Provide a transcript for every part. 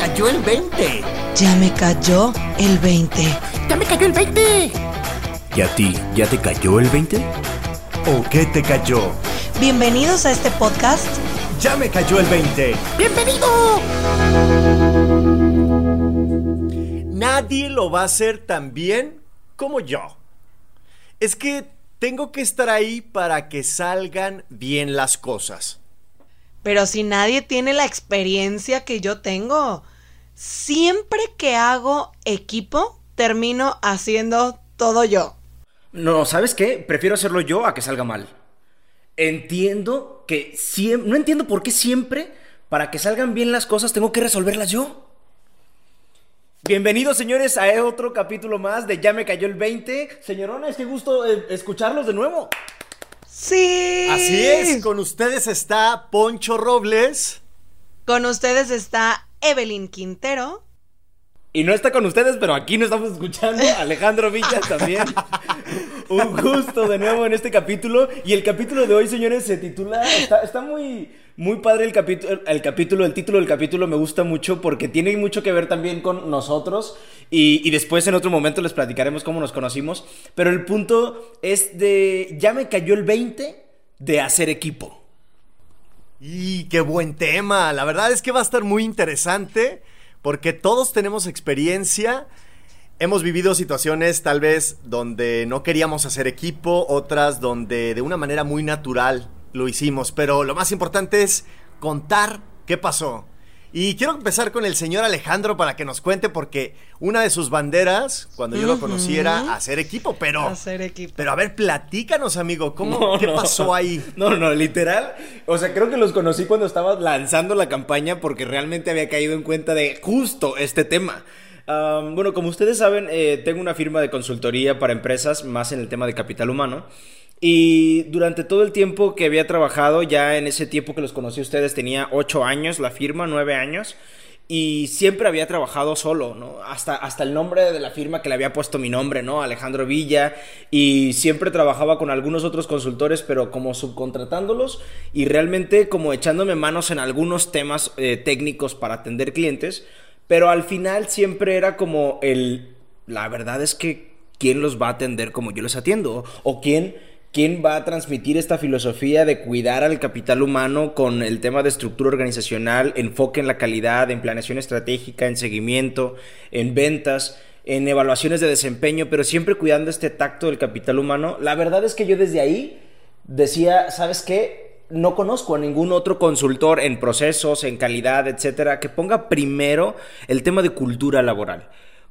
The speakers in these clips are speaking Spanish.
cayó el 20. Ya me cayó el 20. Ya me cayó el 20. ¿Y a ti ya te cayó el 20? ¿O qué te cayó? Bienvenidos a este podcast. Ya me cayó el 20. ¡Bienvenido! Nadie lo va a hacer tan bien como yo. Es que tengo que estar ahí para que salgan bien las cosas. Pero si nadie tiene la experiencia que yo tengo, siempre que hago equipo, termino haciendo todo yo. No, ¿sabes qué? Prefiero hacerlo yo a que salga mal. Entiendo que siempre... No entiendo por qué siempre, para que salgan bien las cosas, tengo que resolverlas yo. Bienvenidos, señores, a otro capítulo más de Ya me cayó el 20. Señorones, qué gusto eh, escucharlos de nuevo. Sí. Así es, con ustedes está Poncho Robles. Con ustedes está Evelyn Quintero. Y no está con ustedes, pero aquí nos estamos escuchando. Alejandro Villas también. Un gusto de nuevo en este capítulo. Y el capítulo de hoy, señores, se titula. Está, está muy, muy padre el capítulo. El capítulo, el título del capítulo me gusta mucho porque tiene mucho que ver también con nosotros. Y, y después en otro momento les platicaremos cómo nos conocimos. Pero el punto es de. Ya me cayó el 20 de hacer equipo. Y qué buen tema. La verdad es que va a estar muy interesante porque todos tenemos experiencia. Hemos vivido situaciones tal vez donde no queríamos hacer equipo, otras donde de una manera muy natural lo hicimos, pero lo más importante es contar qué pasó. Y quiero empezar con el señor Alejandro para que nos cuente porque una de sus banderas cuando yo lo conocí era hacer equipo, pero Hacer equipo. pero a ver, platícanos, amigo, ¿cómo No, qué no. pasó ahí? No, no, literal. O sea, creo que los conocí cuando estaba lanzando la campaña porque realmente había caído en cuenta de justo este tema. Bueno, como ustedes saben, eh, tengo una firma de consultoría para empresas, más en el tema de capital humano. Y durante todo el tiempo que había trabajado, ya en ese tiempo que los conocí a ustedes, tenía 8 años la firma, 9 años. Y siempre había trabajado solo, ¿no? Hasta, hasta el nombre de la firma que le había puesto mi nombre, ¿no? Alejandro Villa. Y siempre trabajaba con algunos otros consultores, pero como subcontratándolos y realmente como echándome manos en algunos temas eh, técnicos para atender clientes. Pero al final siempre era como el... La verdad es que, ¿quién los va a atender como yo los atiendo? ¿O quién ¿Quién va a transmitir esta filosofía de cuidar al capital humano con el tema de estructura organizacional, enfoque en la calidad, en planeación estratégica, en seguimiento, en ventas, en evaluaciones de desempeño, pero siempre cuidando este tacto del capital humano? La verdad es que yo desde ahí decía, ¿sabes qué? No conozco a ningún otro consultor en procesos, en calidad, etcétera, que ponga primero el tema de cultura laboral.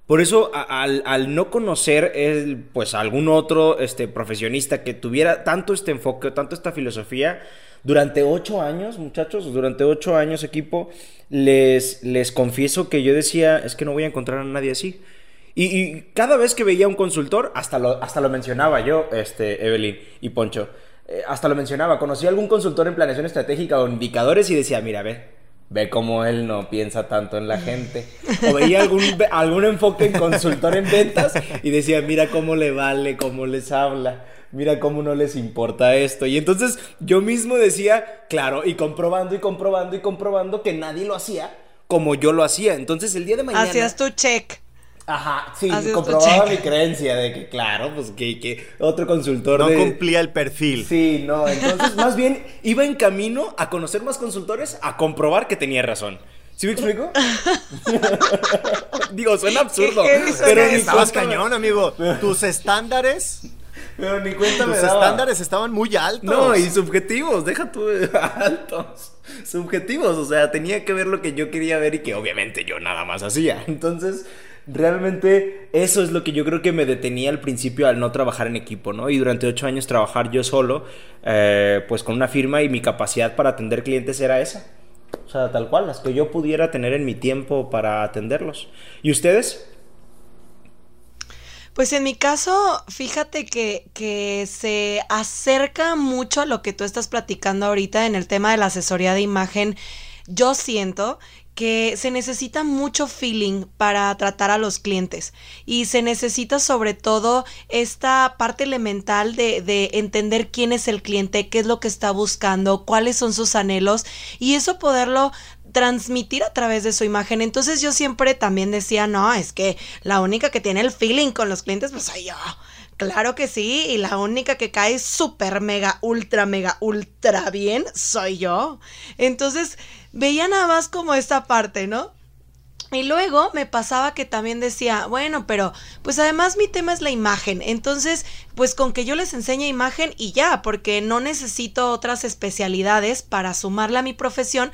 Por eso, a- al, al no conocer el, pues algún otro este, profesionista que tuviera tanto este enfoque, tanto esta filosofía, durante ocho años, muchachos, durante ocho años, equipo, les, les confieso que yo decía, es que no voy a encontrar a nadie así. Y, cada vez que veía un consultor, hasta lo, hasta lo mencionaba yo, este, Evelyn y Poncho, eh, hasta lo mencionaba, conocí a algún consultor en planeación estratégica o indicadores y decía, mira, ve, ve cómo él no piensa tanto en la gente. O veía algún, algún enfoque en consultor en ventas y decía, mira cómo le vale, cómo les habla. Mira cómo no les importa esto. Y entonces yo mismo decía, claro, y comprobando y comprobando y comprobando que nadie lo hacía como yo lo hacía. Entonces el día de mañana... Hacías tu check. Ajá, sí, comprobaba mi creencia de que, claro, pues que, que otro consultor No de... cumplía el perfil. Sí, no, entonces más bien iba en camino a conocer más consultores, a comprobar que tenía razón. ¿Sí me explico? Digo, suena absurdo, suena pero ni Estabas cañón, amigo. Tus estándares, Pero ni cuenta tus me daba. estándares estaban muy altos. No, y subjetivos, deja tú altos. Subjetivos, o sea, tenía que ver lo que yo quería ver y que obviamente yo nada más hacía. Entonces, realmente eso es lo que yo creo que me detenía al principio al no trabajar en equipo, ¿no? Y durante ocho años trabajar yo solo, eh, pues con una firma y mi capacidad para atender clientes era esa. O sea, tal cual, las que yo pudiera tener en mi tiempo para atenderlos. ¿Y ustedes? Pues en mi caso, fíjate que, que se acerca mucho a lo que tú estás platicando ahorita en el tema de la asesoría de imagen. Yo siento que se necesita mucho feeling para tratar a los clientes y se necesita sobre todo esta parte elemental de, de, entender quién es el cliente, qué es lo que está buscando, cuáles son sus anhelos y eso poderlo transmitir a través de su imagen. Entonces yo siempre también decía, no, es que la única que tiene el feeling con los clientes, pues soy yo. Claro que sí, y la única que cae súper, mega, ultra, mega, ultra bien soy yo. Entonces, veía nada más como esta parte, ¿no? Y luego me pasaba que también decía, bueno, pero pues además mi tema es la imagen, entonces pues con que yo les enseñe imagen y ya, porque no necesito otras especialidades para sumarla a mi profesión,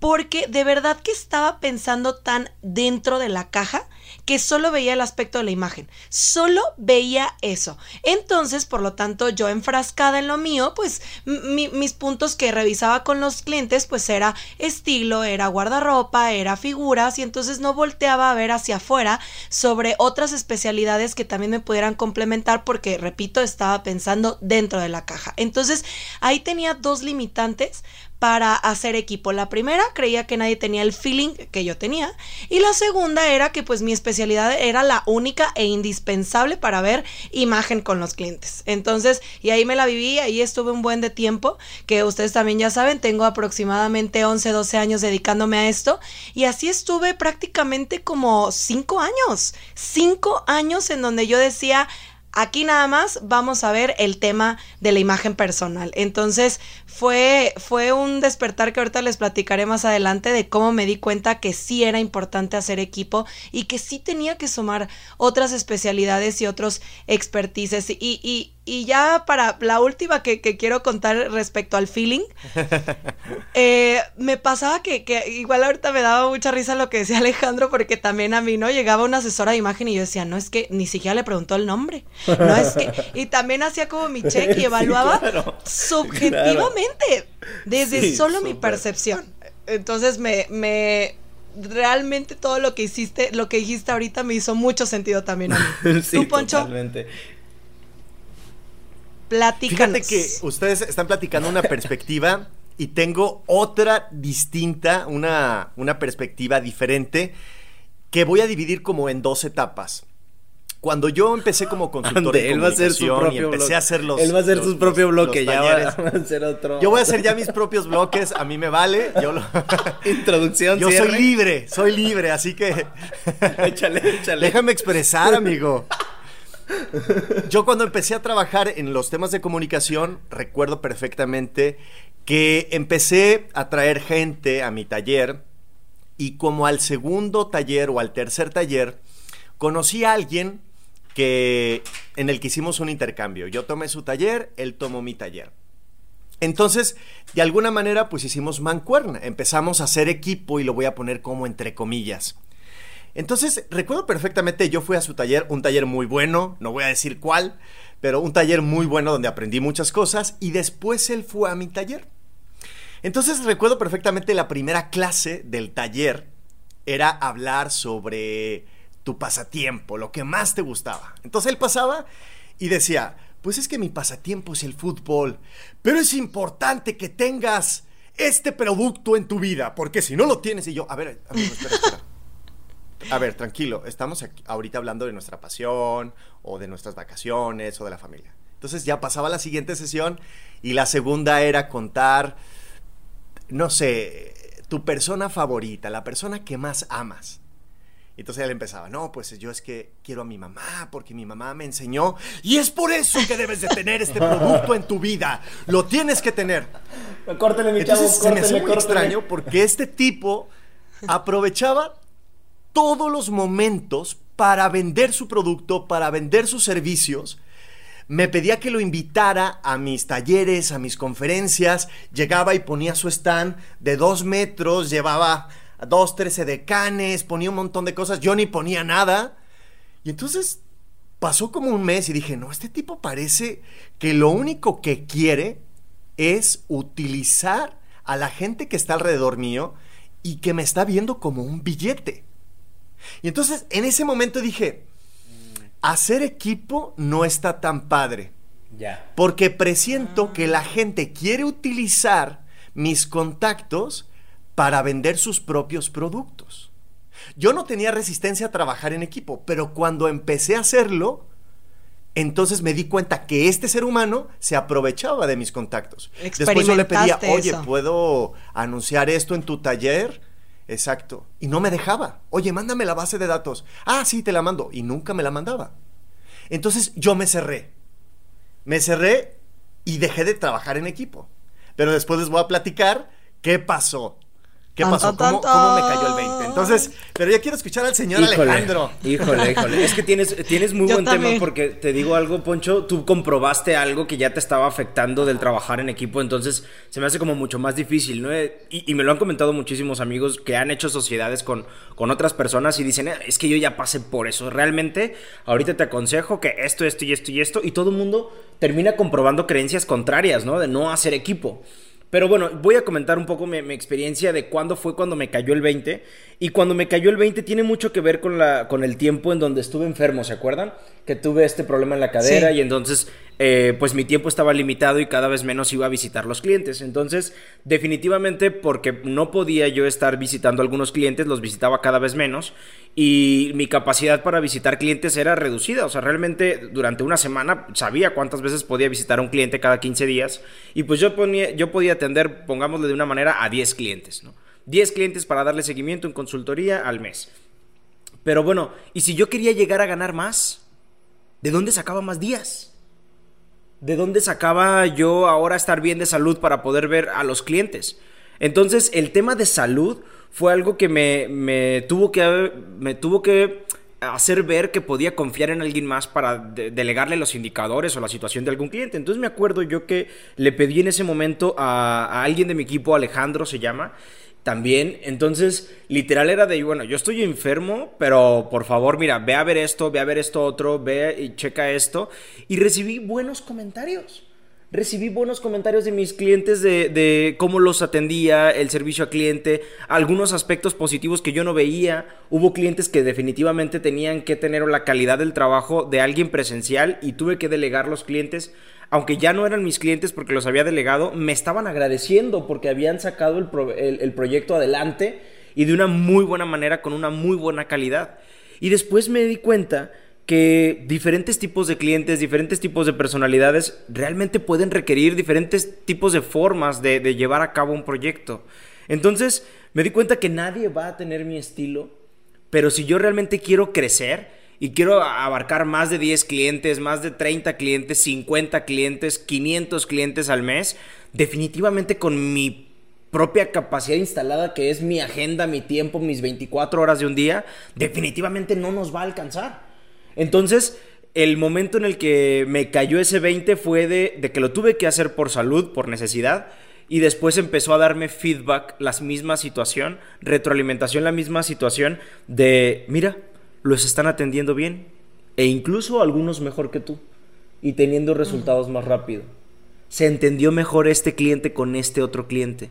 porque de verdad que estaba pensando tan dentro de la caja que solo veía el aspecto de la imagen, solo veía eso. Entonces, por lo tanto, yo enfrascada en lo mío, pues mis puntos que revisaba con los clientes, pues era estilo, era guardarropa, era figuras, y entonces no volteaba a ver hacia afuera sobre otras especialidades que también me pudieran complementar, porque, repito, estaba pensando dentro de la caja. Entonces, ahí tenía dos limitantes para hacer equipo. La primera creía que nadie tenía el feeling que yo tenía y la segunda era que pues mi especialidad era la única e indispensable para ver imagen con los clientes. Entonces, y ahí me la viví, ahí estuve un buen de tiempo, que ustedes también ya saben, tengo aproximadamente 11, 12 años dedicándome a esto y así estuve prácticamente como 5 años, 5 años en donde yo decía, Aquí nada más vamos a ver el tema de la imagen personal. Entonces fue, fue un despertar que ahorita les platicaré más adelante de cómo me di cuenta que sí era importante hacer equipo y que sí tenía que sumar otras especialidades y otros expertices. Y, y, y ya para la última que, quiero contar respecto al feeling, eh, me pasaba que, que, igual ahorita me daba mucha risa lo que decía Alejandro, porque también a mí, ¿no? Llegaba una asesora de imagen y yo decía, no, es que ni siquiera le preguntó el nombre. No, es que. Y también hacía como mi check y evaluaba subjetivamente, desde solo mi percepción. Entonces me, me, realmente todo lo que hiciste, lo que dijiste ahorita me hizo mucho sentido también a mí. ¿Tú, Poncho? Totalmente. Fíjate que ustedes están platicando una perspectiva y tengo otra distinta, una, una perspectiva diferente que voy a dividir como en dos etapas. Cuando yo empecé como consultor de él va a hacer su propio empecé bloque. a hacer los Él va a hacer su propio bloque, ya va, a hacer otro. Yo voy a hacer ya mis propios bloques, a mí me vale. Yo Introducción, Yo soy libre, soy libre, así que échale, échale. Déjame expresar, amigo. Yo cuando empecé a trabajar en los temas de comunicación, recuerdo perfectamente que empecé a traer gente a mi taller y como al segundo taller o al tercer taller, conocí a alguien que en el que hicimos un intercambio. Yo tomé su taller, él tomó mi taller. Entonces, de alguna manera, pues hicimos mancuerna. Empezamos a hacer equipo y lo voy a poner como entre comillas. Entonces, recuerdo perfectamente, yo fui a su taller, un taller muy bueno, no voy a decir cuál, pero un taller muy bueno donde aprendí muchas cosas y después él fue a mi taller. Entonces, recuerdo perfectamente la primera clase del taller era hablar sobre tu pasatiempo, lo que más te gustaba. Entonces él pasaba y decía, pues es que mi pasatiempo es el fútbol, pero es importante que tengas este producto en tu vida, porque si no lo tienes y yo, a ver, a ver, espera, espera. A ver, tranquilo, estamos ahorita hablando de nuestra pasión o de nuestras vacaciones o de la familia. Entonces ya pasaba la siguiente sesión y la segunda era contar, no sé, tu persona favorita, la persona que más amas. Entonces él empezaba, no, pues yo es que quiero a mi mamá porque mi mamá me enseñó y es por eso que debes de tener este producto en tu vida. Lo tienes que tener. Córtele, mi Entonces se me hace muy extraño porque este tipo aprovechaba todos los momentos para vender su producto, para vender sus servicios. Me pedía que lo invitara a mis talleres, a mis conferencias. Llegaba y ponía su stand de dos metros, llevaba dos, trece decanes, ponía un montón de cosas. Yo ni ponía nada. Y entonces pasó como un mes y dije, no, este tipo parece que lo único que quiere es utilizar a la gente que está alrededor mío y que me está viendo como un billete. Y entonces en ese momento dije, hacer equipo no está tan padre. Ya. Porque presiento que la gente quiere utilizar mis contactos para vender sus propios productos. Yo no tenía resistencia a trabajar en equipo, pero cuando empecé a hacerlo, entonces me di cuenta que este ser humano se aprovechaba de mis contactos. Después yo le pedía, oye, ¿puedo anunciar esto en tu taller? Exacto. Y no me dejaba. Oye, mándame la base de datos. Ah, sí, te la mando. Y nunca me la mandaba. Entonces yo me cerré. Me cerré y dejé de trabajar en equipo. Pero después les voy a platicar qué pasó. ¿Qué pasó? ¿Cómo, me cayó el 20? Entonces, pero ya quiero escuchar al señor Alejandro. Híjole, híjole. Es que tienes, tienes muy buen tema porque te digo algo, Poncho, tú comprobaste algo que ya te estaba afectando del trabajar en equipo, entonces se me hace como mucho más difícil, ¿no? Y, me lo han comentado muchísimos amigos que han hecho sociedades con, con otras personas y dicen, eh, es que yo ya pasé por eso. Realmente, ahorita te aconsejo que esto, esto y esto y esto, y todo el mundo termina comprobando creencias contrarias, ¿no? De no hacer equipo. Pero bueno, voy a comentar un poco mi, experiencia de cuándo fue cuando me cayó el 20. Y cuando me cayó el 20 tiene mucho que ver con, la, con el tiempo en donde estuve enfermo, ¿se acuerdan? Que tuve este problema en la cadera y entonces eh, pues mi tiempo estaba limitado y cada vez menos iba a visitar los clientes. Entonces definitivamente porque no podía yo estar visitando algunos clientes, los visitaba cada vez menos y mi capacidad para visitar clientes era reducida. O sea, realmente durante una semana sabía cuántas veces podía visitar a un cliente cada 15 días y pues yo, ponía, yo podía atender, pongámosle de una manera, a 10 clientes, ¿no? 10 clientes para darle seguimiento en consultoría al mes. Pero bueno, ¿y si yo quería llegar a ganar más? ¿De dónde sacaba más días? ¿De dónde sacaba yo ahora estar bien de salud para poder ver a los clientes? Entonces, el tema de salud fue algo que me, tuvo, que, me tuvo que hacer ver que podía confiar en alguien más para delegarle los indicadores o la situación de algún cliente. Entonces me acuerdo yo que le pedí en ese momento a, a alguien de mi equipo, Alejandro se llama, también. Entonces, literal era de, bueno, yo estoy enfermo, pero por favor, mira, ve a ver esto, ve a ver esto otro, ve y checa esto. Y recibí buenos comentarios. Recibí buenos comentarios de mis clientes de, cómo los atendía, el servicio a cliente, algunos aspectos positivos que yo no veía. Hubo clientes que definitivamente tenían que tener la calidad del trabajo de alguien presencial y tuve que delegar los clientes aunque ya no eran mis clientes porque los había delegado, me estaban agradeciendo porque habían sacado el, proyecto adelante y de una muy buena manera, con una muy buena calidad. Y después me di cuenta que diferentes tipos de clientes, diferentes tipos de personalidades realmente pueden requerir diferentes tipos de formas de, de, llevar a cabo un proyecto. Entonces me di cuenta que nadie va a tener mi estilo, pero si yo realmente quiero crecer, y quiero abarcar más de 10 clientes, más de 30 clientes, 50 clientes, 500 clientes al mes, definitivamente con mi propia capacidad instalada que es mi agenda, mi tiempo, mis 24 horas de un día, definitivamente no nos va a alcanzar. Entonces, el momento en el que me cayó ese 20 fue de, que lo tuve que hacer por salud, por necesidad, y después empezó a darme feedback, la misma situación, retroalimentación, la misma situación de, mira, los están atendiendo bien e incluso algunos mejor que tú y teniendo resultados más rápido. Se entendió mejor este cliente con este otro cliente,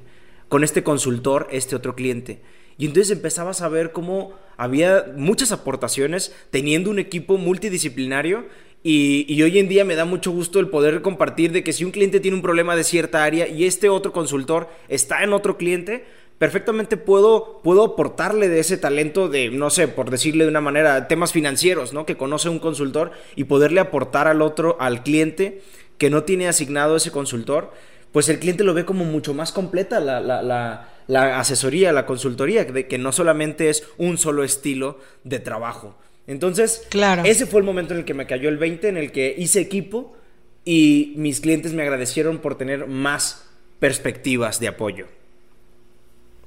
con este consultor, este otro cliente. Y entonces empezabas a ver cómo había muchas aportaciones teniendo un equipo multidisciplinario y, y, hoy en día me da mucho gusto el poder compartir de que si un cliente tiene un problema de cierta área y este otro consultor está en otro cliente, perfectamente puedo, puedo aportarle de ese talento de, no sé, por decirle de una manera, temas financieros, ¿no? Que conoce un consultor y poderle aportar al otro, al cliente que no tiene asignado ese consultor, pues el cliente lo ve como mucho más completa la, la, la, la asesoría, la consultoría, de que no solamente es un solo estilo de trabajo. Entonces, claro. ese fue el momento en el que me cayó el 20, en el que hice equipo y mis clientes me agradecieron por tener más perspectivas de apoyo.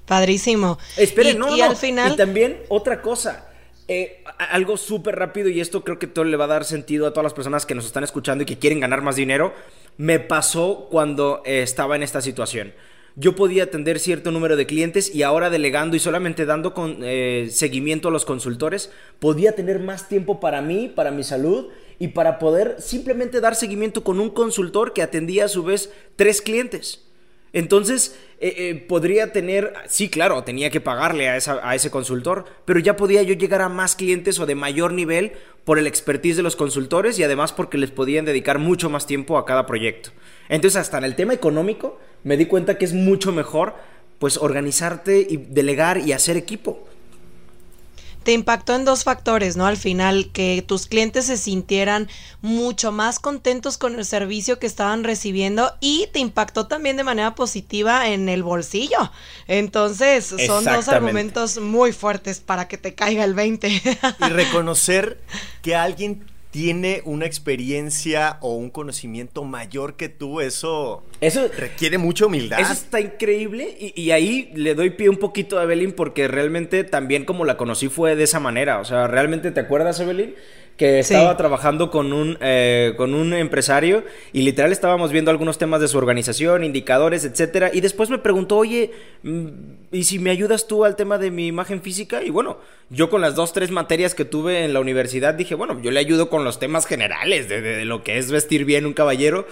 Padrísimo. Esperen, no, y al final. Y también otra cosa. Eh, algo súper rápido y esto creo que todo le va a dar sentido a todas las personas que nos están escuchando y que quieren ganar más dinero. Me pasó cuando eh, estaba en esta situación. Yo podía atender cierto número de clientes y ahora delegando y solamente dando con, eh, seguimiento a los consultores, podía tener más tiempo para mí, para mi salud y para poder simplemente dar seguimiento con un consultor que atendía a su vez tres clientes. Entonces, eh, eh, podría tener, sí, claro, tenía que pagarle a, a, ese consultor, pero ya podía yo llegar a más clientes o de mayor nivel por el expertise de los consultores y además porque les podían dedicar mucho más tiempo a cada proyecto. Entonces, hasta en el tema económico, me di cuenta que es mucho mejor pues organizarte y delegar y hacer equipo te impactó en dos factores, ¿no? Al final, que tus clientes se sintieran mucho más contentos con el servicio que estaban recibiendo y te impactó también de manera positiva en el bolsillo. Entonces, son dos argumentos muy fuertes para que te caiga el 20. y reconocer que alguien tiene una experiencia o un conocimiento mayor que tú, eso, eso requiere mucha humildad. Eso está increíble y, ahí le doy pie un poquito a Evelyn porque realmente también como la conocí fue de esa manera. O sea, ¿realmente te acuerdas, Evelyn? Que estaba trabajando con un, eh, con un empresario y literal estábamos viendo algunos temas de su organización, indicadores, etcétera. Y después me preguntó, oye, mm, ¿y si me ayudas tú al tema de mi imagen física? Y bueno, yo con las dos, tres materias que tuve en la universidad dije, bueno, yo le ayudo con los temas generales de, de lo que es vestir bien un caballero.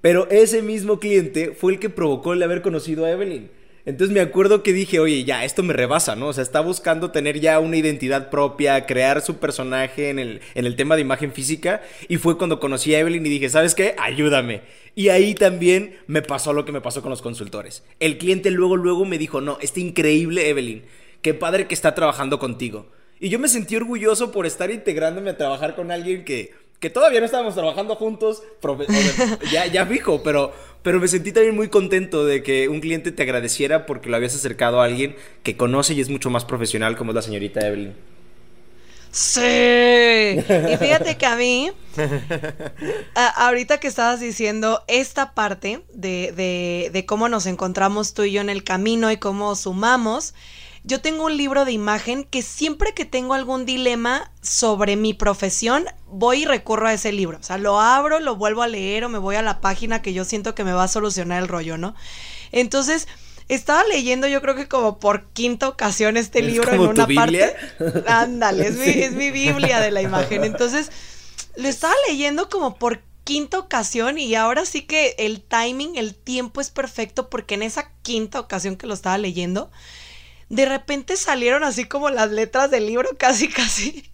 Pero ese mismo cliente fue el que provocó el haber conocido a Evelyn. Entonces me acuerdo que dije, oye, ya, esto me rebasa, ¿no? O sea, está buscando tener ya una identidad propia, crear su personaje en el, en el tema de imagen física. Y fue cuando conocí a Evelyn y dije, ¿sabes qué? Ayúdame. Y ahí también me pasó lo que me pasó con los consultores. El cliente luego, luego me dijo, no, está increíble, Evelyn. Qué padre que está trabajando contigo. Y yo me sentí orgulloso por estar integrándome a trabajar con alguien que que todavía no estábamos trabajando juntos, ya, ya fijo, pero, pero me sentí también muy contento de que un cliente te agradeciera porque lo habías acercado a alguien que conoce y es mucho más profesional como es la señorita Evelyn. Sí. Y fíjate que a mí, ahorita que estabas diciendo esta parte de, de, de cómo nos encontramos tú y yo en el camino y cómo sumamos, yo tengo un libro de imagen que siempre que tengo algún dilema sobre mi profesión, voy y recurro a ese libro. O sea, lo abro, lo vuelvo a leer o me voy a la página que yo siento que me va a solucionar el rollo, ¿no? Entonces, estaba leyendo yo creo que como por quinta ocasión este libro en una parte. Ándale, es, mi, es mi Biblia de la imagen. Entonces, lo estaba leyendo como por quinta ocasión y ahora sí que el timing, el tiempo es perfecto porque en esa quinta ocasión que lo estaba leyendo, de repente salieron así como las letras del libro, casi, casi.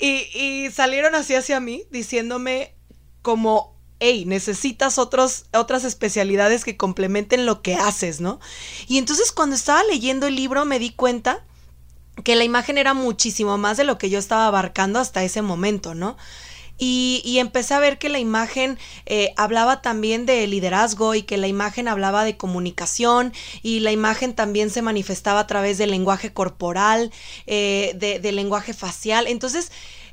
Y, y salieron así hacia mí, diciéndome como, hey, necesitas otros, otras especialidades que complementen lo que haces, ¿no? Y entonces cuando estaba leyendo el libro me di cuenta que la imagen era muchísimo más de lo que yo estaba abarcando hasta ese momento, ¿no? Y, empecé a ver que la imagen eh, hablaba también de liderazgo y que la imagen hablaba de comunicación y la imagen también se manifestaba a través del lenguaje corporal, eh, de, del lenguaje facial. Entonces,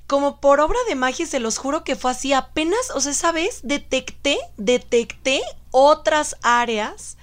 como por obra de magia, se los juro que fue así. Apenas, o sea, esa vez detecté, detecté otras áreas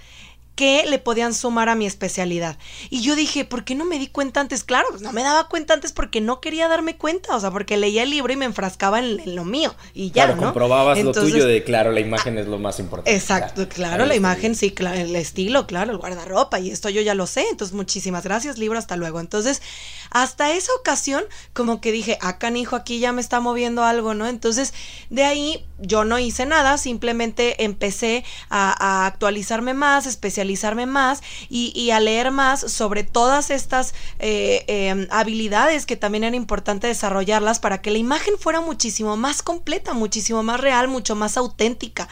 que le podían sumar a mi especialidad. Y yo dije, ¿por qué no me di cuenta antes? Claro, pues no me daba cuenta antes porque no quería darme cuenta, o sea, porque leía el libro y me enfrascaba en, lo mío y ya, claro, comprobabas lo tuyo de, claro, la imagen es lo más importante. Exacto, claro, la imagen, sí, claro, el estilo, claro, el guardarropa y esto yo ya lo sé, entonces muchísimas gracias, libro, hasta luego. Entonces, hasta esa ocasión, como que dije, acá, ah, hijo, aquí ya me está moviendo algo, ¿no? Entonces, de ahí yo no hice nada, simplemente empecé a, actualizarme más, especializarme más y, a leer más sobre todas estas eh, em, habilidades que también era importante desarrollarlas para que la imagen fuera muchísimo más completa, muchísimo más real, mucho más auténtica.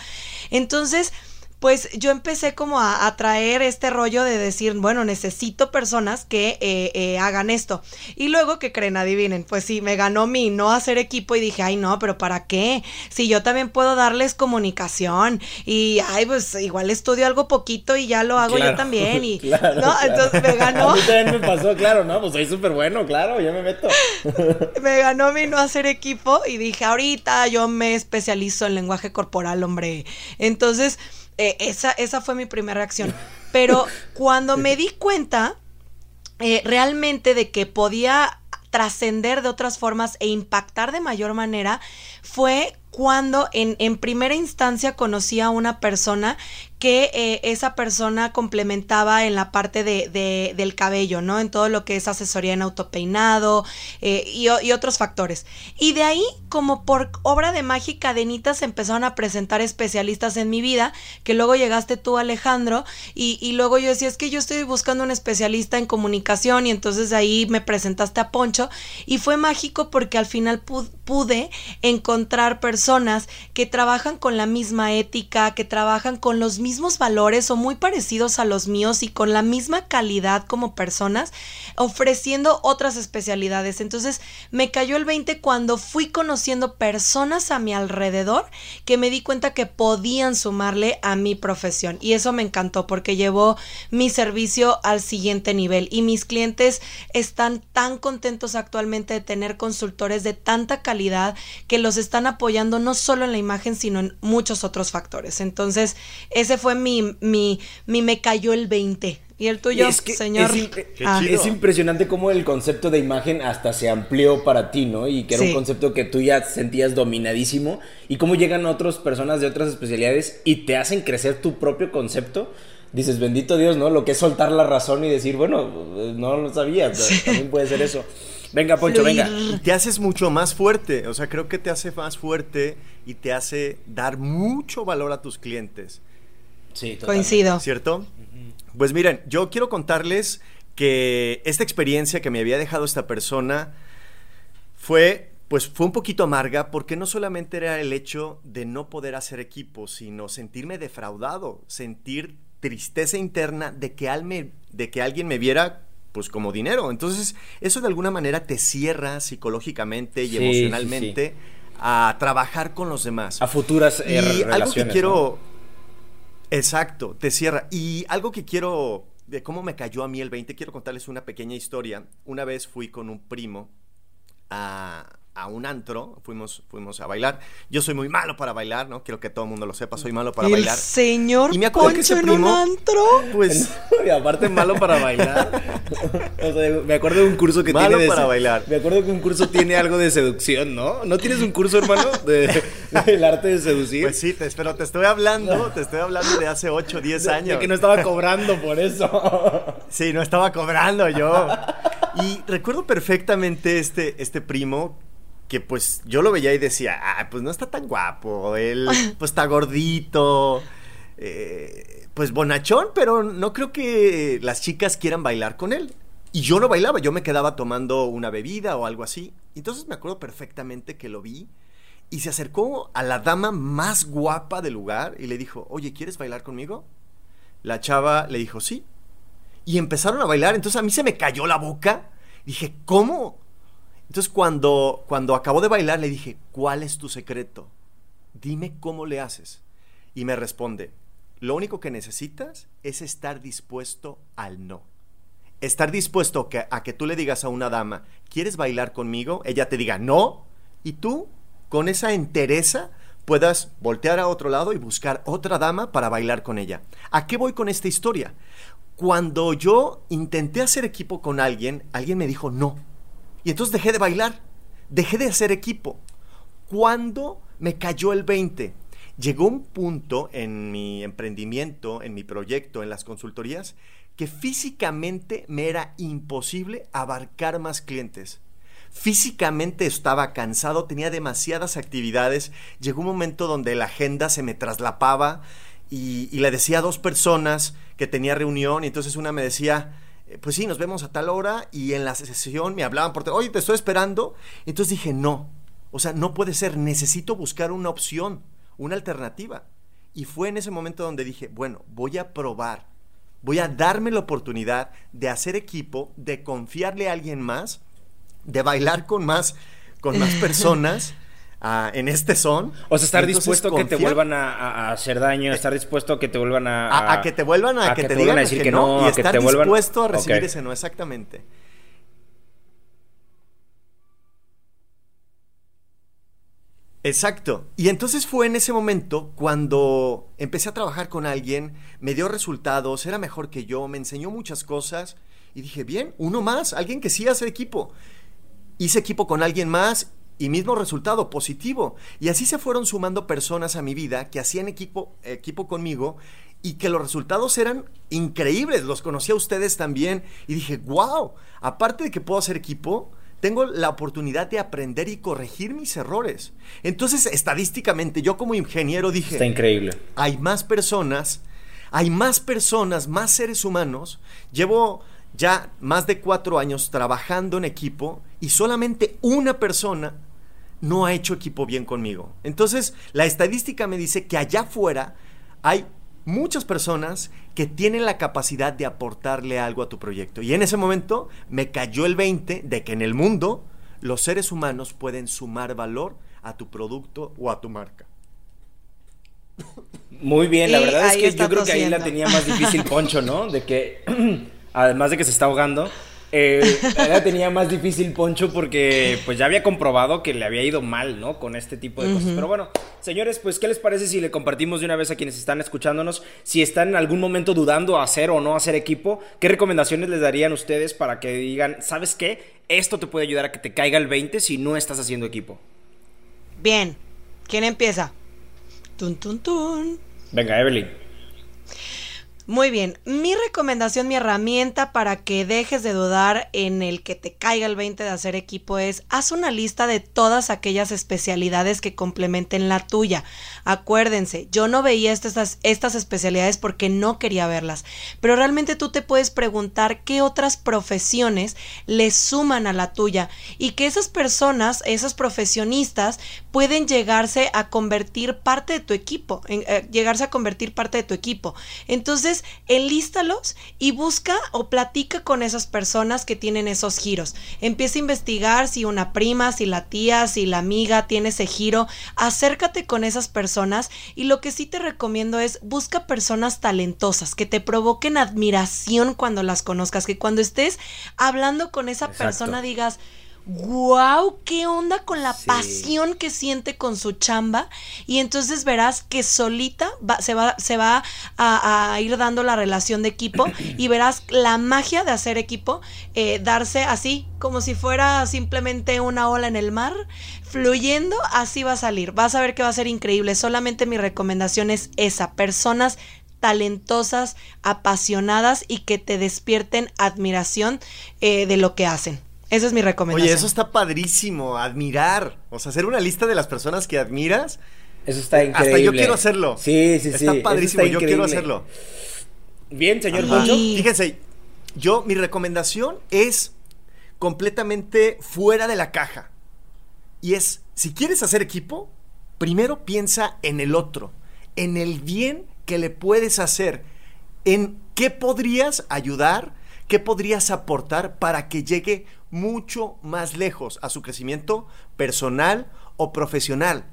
Entonces, pues yo empecé como a, traer este rollo de decir, bueno, necesito personas que eh, eh, hagan esto. Y luego que creen, adivinen, pues sí, me ganó mi no hacer equipo y dije, ay no, pero ¿para qué? Si yo también puedo darles comunicación y, ay, pues igual estudio algo poquito y ya lo hago yo también. Y, ¿no? Entonces me ganó. A mí también me pasó, claro, ¿no? Pues soy súper bueno, claro, ya me meto. me ganó mi no hacer equipo y dije, ahorita yo me especializo en lenguaje corporal, hombre. Entonces eh, esa, esa fue mi primera reacción. Pero cuando me di cuenta eh, realmente de que podía trascender de otras formas e impactar de mayor manera, fue cuando en, en, primera instancia conocí a una persona que eh, esa persona complementaba en la parte de, del cabello, ¿no? En todo lo que es asesoría en autopeinado eh, y, otros factores. Y de ahí, como por obra de magia cadenitas, empezaron a presentar especialistas en mi vida, que luego llegaste tú, Alejandro, y, luego yo decía, es que yo estoy buscando un especialista en comunicación, y entonces ahí me presentaste a Poncho, y fue mágico porque al final pude encontrar personas que trabajan con la misma ética, que trabajan con los mismos mismos valores o muy parecidos a los míos y con la misma calidad como personas, ofreciendo otras especialidades. Entonces me cayó el 20 cuando fui conociendo personas a mi alrededor que me di cuenta que podían sumarle a mi profesión. Y eso me encantó porque llevó mi servicio al siguiente nivel. Y mis clientes están tan contentos actualmente de tener consultores de tanta calidad que los están apoyando no solo en la imagen, sino en muchos otros factores. Entonces, ese fue mi, mi, mi me cayó el 20. ¿Y el tuyo, señor? Es, ah. es, impresionante cómo el concepto de imagen hasta se amplió para ti, ¿no? Y que era un concepto que tú ya sentías dominadísimo. Y cómo llegan otras personas de otras especialidades y te hacen crecer tu propio concepto. Dices, bendito Dios, ¿no? Lo que es soltar la razón y decir, bueno, no lo sabía, también puede ser eso. Venga, Poncho, venga. te haces mucho más fuerte. O sea, creo que te hace más fuerte y te hace dar mucho valor a tus clientes. Sí, Coincido. ¿Cierto? Pues miren, yo quiero contarles que esta experiencia que me había dejado esta persona fue pues fue un poquito amarga porque no solamente era el hecho de no poder hacer equipo, sino sentirme defraudado, sentir tristeza interna de que, de que alguien me viera pues como dinero. Entonces, eso de alguna manera te cierra psicológicamente y emocionalmente a trabajar con los demás. A futuras eh, y algo que quiero Exacto, te cierra. Y algo que quiero de cómo me cayó a mí el 20, quiero contarles una pequeña historia. Una vez fui con un primo a a un antro, fuimos, fuimos a bailar. Yo soy muy malo para bailar, ¿no? Quiero que todo el mundo lo sepa, soy malo para el bailar. Señor y me acuerdo que ese primo, en un antro. Pues, y aparte malo para bailar. o sea, me acuerdo de un curso que malo tiene para bailar. Me acuerdo que un curso tiene algo de seducción, ¿no? ¿No tienes un curso, hermano, de, del arte de seducir? Pues sí, te, pero te estoy hablando, te estoy hablando de hace 8, 10 años. De que no estaba cobrando por eso. sí, no estaba cobrando yo. Y recuerdo perfectamente este, este primo que pues yo lo veía y decía, ah, pues no está tan guapo, él pues está gordito, eh, pues bonachón, pero no creo que las chicas quieran bailar con él. Y yo no bailaba, yo me quedaba tomando una bebida o algo así. Entonces me acuerdo perfectamente que lo vi y se acercó a la dama más guapa del lugar y le dijo, oye, ¿quieres bailar conmigo? La chava le dijo, sí. Y empezaron a bailar, entonces a mí se me cayó la boca. Dije, ¿cómo? Entonces cuando, cuando acabó de bailar le dije, ¿cuál es tu secreto? Dime cómo le haces. Y me responde, lo único que necesitas es estar dispuesto al no. Estar dispuesto a que tú le digas a una dama, ¿quieres bailar conmigo? Ella te diga no. Y tú, con esa entereza, puedas voltear a otro lado y buscar otra dama para bailar con ella. ¿A qué voy con esta historia? Cuando yo intenté hacer equipo con alguien, alguien me dijo no y entonces dejé de bailar, dejé de hacer equipo. Cuando me cayó el 20, llegó un punto en mi emprendimiento, en mi proyecto, en las consultorías, que físicamente me era imposible abarcar más clientes. Físicamente estaba cansado, tenía demasiadas actividades. Llegó un momento donde la agenda se me traslapaba y, y le decía a dos personas que tenía reunión y entonces una me decía, pues sí, nos vemos a tal hora y en la sesión me hablaban por oye, te estoy esperando. Entonces dije, no, o sea, no puede ser, necesito buscar una opción, una alternativa. Y fue en ese momento donde dije, bueno, voy a probar, voy a darme la oportunidad de hacer equipo, de confiarle a alguien más, de bailar con más, con más personas en este son. O sea, estar dispuesto a que te vuelvan a, hacer daño, estar dispuesto a que te vuelvan a... A, que te vuelvan a, que, te, digan a decir que, no, y estar dispuesto a recibir ese no, exactamente. Exacto. Y entonces fue en ese momento cuando empecé a trabajar con alguien, me dio resultados, era mejor que yo, me enseñó muchas cosas y dije, bien, uno más, alguien que sí hace equipo. Hice equipo con alguien más y mismo resultado positivo. Y así se fueron sumando personas a mi vida que hacían equipo, equipo conmigo y que los resultados eran increíbles. Los conocí a ustedes también y dije, wow, aparte de que puedo hacer equipo, tengo la oportunidad de aprender y corregir mis errores. Entonces, estadísticamente, yo como ingeniero dije, está increíble. Hay más personas, hay más personas, más seres humanos. Llevo ya más de cuatro años trabajando en equipo y solamente una persona no ha hecho equipo bien conmigo. Entonces, la estadística me dice que allá afuera hay muchas personas que tienen la capacidad de aportarle algo a tu proyecto. Y en ese momento me cayó el 20 de que en el mundo los seres humanos pueden sumar valor a tu producto o a tu marca. Muy bien, la verdad es que yo creo que ahí la tenía más difícil Poncho, ¿no? De que, además de que se está ahogando, eh, la tenía más difícil Poncho porque pues ya había comprobado que le había ido mal, ¿no? Con este tipo de cosas. Pero bueno, señores, pues ¿qué les parece si le compartimos de una vez a quienes están escuchándonos? Si están en algún momento dudando a hacer o no hacer equipo, ¿qué recomendaciones les darían ustedes para que digan, ¿sabes qué? Esto te puede ayudar a que te caiga el 20 si no estás haciendo equipo. Bien, ¿quién empieza? Tun, tun, tun. Venga, Evelyn. Muy bien, mi recomendación, mi herramienta para que dejes de dudar en el que te caiga el 20 de hacer equipo es haz una lista de todas aquellas especialidades que complementen la tuya. Acuérdense, yo no veía estas, estas especialidades porque no quería verlas, pero realmente tú te puedes preguntar qué otras profesiones le suman a la tuya y que esas personas, esas profesionistas, pueden llegarse a convertir parte de tu equipo, eh, llegarse a convertir parte de tu equipo. Entonces, enlístalos y busca o platica con esas personas que tienen esos giros. Empieza a investigar si una prima, si la tía, si la amiga tiene ese giro. Acércate con esas personas y lo que sí te recomiendo es busca personas talentosas que te provoquen admiración cuando las conozcas, que cuando estés hablando con esa persona digas, wow, qué onda con la pasión que siente con su chamba. Y entonces verás que solita se va, se va a, ir dando la relación de equipo y verás la magia de hacer equipo, eh, darse así, como si fuera simplemente una ola en el mar, fluyendo, así va a salir. Vas a ver que va a ser increíble. Solamente mi recomendación es esa, personas talentosas, apasionadas y que te despierten admiración eh, de lo que hacen. Esa es mi recomendación. Oye, eso está padrísimo, admirar. O sea, hacer una lista de las personas que admiras. Eso está increíble. Hasta yo quiero hacerlo. Sí, sí, sí. Está padrísimo, yo quiero hacerlo. Bien, señor Poncho. Fíjense, yo, mi recomendación es completamente fuera de la caja. Y es, si quieres hacer equipo, primero piensa en el otro, en el bien que le puedes hacer, en qué podrías ayudar, qué podrías aportar para que llegue mucho más lejos a su crecimiento personal o profesional.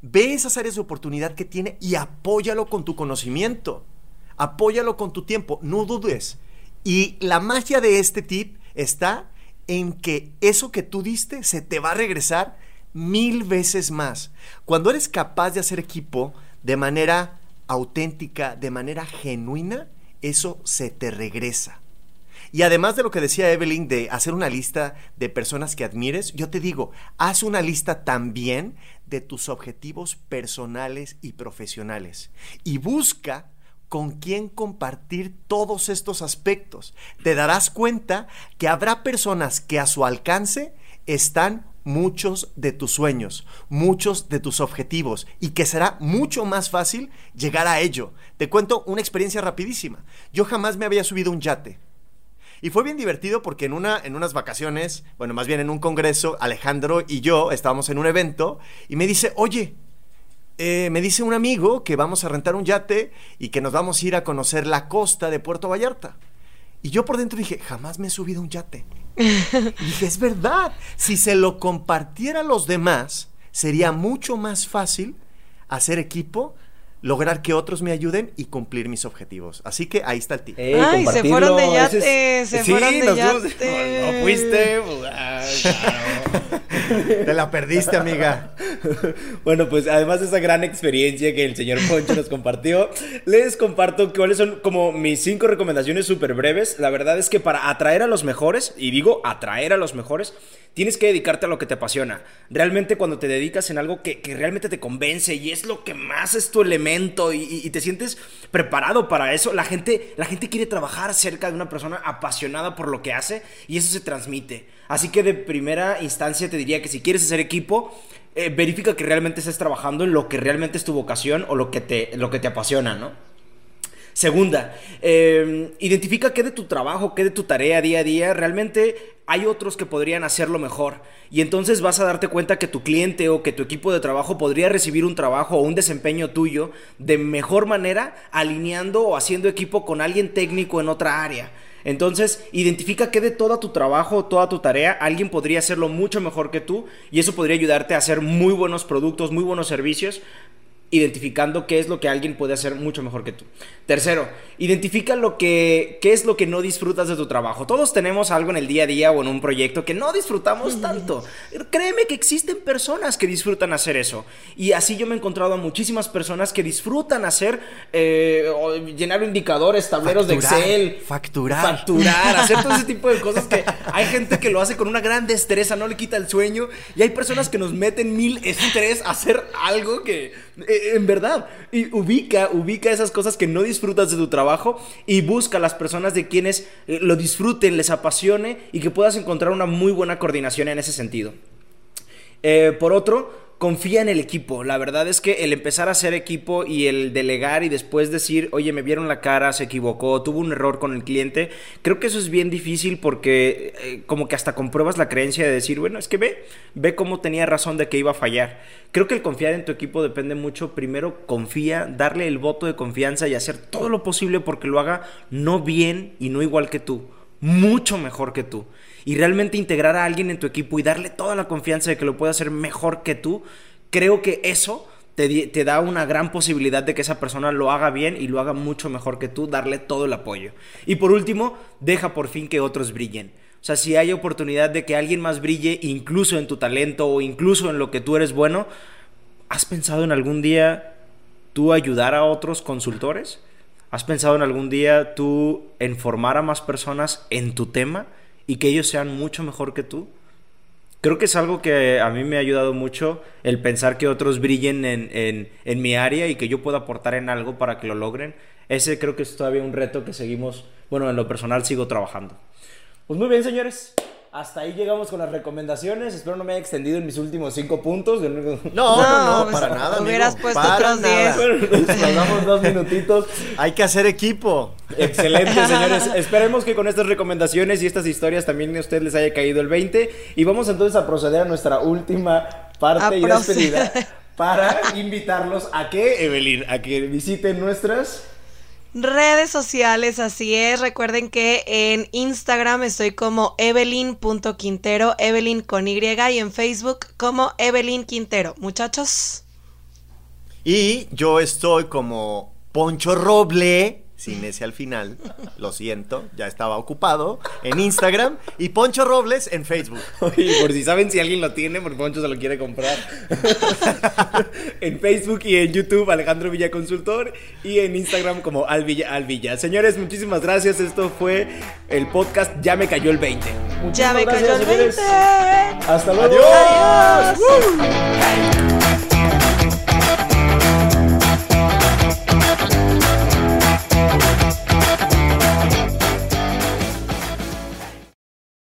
Ve esas áreas de oportunidad que tiene y apóyalo con tu conocimiento. Apóyalo con tu tiempo, no dudes. Y la magia de este tip está en que eso que tú diste se te va a regresar mil veces más. Cuando eres capaz de hacer equipo de manera auténtica, de manera genuina, eso se te regresa. Y además de lo que decía Evelyn de hacer una lista de personas que admires, yo te digo, haz una lista también de tus objetivos personales y profesionales. Y busca con quién compartir todos estos aspectos. Te darás cuenta que habrá personas que a su alcance están muchos de tus sueños, muchos de tus objetivos y que será mucho más fácil llegar a ello. Te cuento una experiencia rapidísima. Yo jamás me había subido un yate. Y fue bien divertido porque en, una, en unas vacaciones, bueno, más bien en un congreso, Alejandro y yo estábamos en un evento y me dice, oye, eh, me dice un amigo que vamos a rentar un yate y que nos vamos a ir a conocer la costa de Puerto Vallarta. Y yo por dentro dije, jamás me he subido un yate. y dije, es verdad, si se lo compartiera a los demás, sería mucho más fácil hacer equipo lograr que otros me ayuden y cumplir mis objetivos. Así que ahí está el tip. Ay, se fueron de yate, se fueron de yate. No, fuiste. Pues, Te la perdiste, amiga. bueno, pues además de esa gran experiencia que el señor Poncho nos compartió, les comparto cuáles son como mis cinco recomendaciones súper breves. La verdad es que para atraer a los mejores, y digo atraer a los mejores, tienes que dedicarte a lo que te apasiona. Realmente cuando te dedicas en algo que, realmente te convence y es lo que más es tu elemento y, te sientes preparado para eso, la gente, la gente quiere trabajar cerca de una persona apasionada por lo que hace y eso se transmite. Así que de primera instancia te diría que si quieres hacer equipo, eh, verifica que realmente estés trabajando en lo que realmente es tu vocación o lo que te, lo que te apasiona, ¿no? Segunda, eh, identifica qué de tu trabajo, qué de tu tarea día a día realmente hay otros que podrían hacerlo mejor. Y entonces vas a darte cuenta que tu cliente o que tu equipo de trabajo podría recibir un trabajo o un desempeño tuyo de mejor manera alineando o haciendo equipo con alguien técnico en otra área. Entonces, identifica que de todo tu trabajo, toda tu tarea, alguien podría hacerlo mucho mejor que tú y eso podría ayudarte a hacer muy buenos productos, muy buenos servicios, identificando qué es lo que alguien puede hacer mucho mejor que tú. Tercero, identifica lo que, qué es lo que no disfrutas de tu trabajo. Todos tenemos algo en el día a día o en un proyecto que no disfrutamos tanto. Créeme que existen personas que disfrutan hacer eso. Y así yo me he encontrado a muchísimas personas que disfrutan hacer, eh, llenar indicadores, tableros de Excel. Facturar. Facturar, hacer todo ese tipo de cosas que hay gente que lo hace con una gran destreza, no le quita el sueño. Y hay personas que nos meten mil estrés a hacer algo que en verdad, y ubica, ubica esas cosas que no disfrutas de tu trabajo y busca a las personas de quienes eh, lo disfruten, les apasione y que puedas encontrar una muy buena coordinación en ese sentido. Eh, por otro, confía en el equipo. La verdad es que el empezar a hacer equipo y el delegar y después decir, oye, me vieron la cara, se equivocó, tuvo un error con el cliente, creo que eso es bien difícil porque eh, como que hasta compruebas la creencia de decir, bueno, es que ve, ve cómo tenía razón de que iba a fallar. Creo que el confiar en tu equipo depende mucho, primero confía, darle el voto de confianza y hacer todo lo posible porque lo haga no bien y no igual que tú, mucho mejor que tú y realmente integrar a alguien en tu equipo y darle toda la confianza de que lo pueda hacer mejor que tú, creo que eso te, te, da una gran posibilidad de que esa persona lo haga bien y lo haga mucho mejor que tú, darle todo el apoyo. Y por último, deja por fin que otros brillen. O sea, si hay oportunidad de que alguien más brille, incluso en tu talento o incluso en lo que tú eres bueno, ¿has pensado en algún día tú ayudar a otros consultores? ¿Has pensado en algún día tú en formar a más personas en tu tema? y que ellos sean mucho mejor que tú. Creo que es algo que a mí me ha ayudado mucho el pensar que otros brillen en, en, mi área y que yo pueda aportar en algo para que lo logren. Ese creo que es todavía un reto que seguimos, bueno, en lo personal sigo trabajando. Pues muy bien, señores. Hasta ahí llegamos con las recomendaciones. Espero no me haya extendido en mis últimos cinco puntos. No, no, no, para nada. Hubieras puesto otros diez. nos damos dos minutitos. Hay que hacer equipo. Excelente, señores. Esperemos que con estas recomendaciones y estas historias también a ustedes les haya caído el 20. Y vamos entonces a proceder a nuestra última parte y despedida para invitarlos a que, Evelyn, a que visiten nuestras Redes sociales, así es. Recuerden que en Instagram estoy como evelyn.quintero, Evelyn con Y, y en Facebook como Evelyn Quintero. Muchachos. Y yo estoy como Poncho Roble sin ese al final, lo siento, ya estaba ocupado, en Instagram y Poncho Robles en Facebook. Oye, por si saben si alguien lo tiene, porque Poncho se lo quiere comprar. en Facebook y en YouTube, Alejandro Villa Consultor, y en Instagram como Alvilla Alvilla. Señores, muchísimas gracias. Esto fue el podcast Ya me cayó el 20. ya me cayó el 20. Hasta luego. Adiós.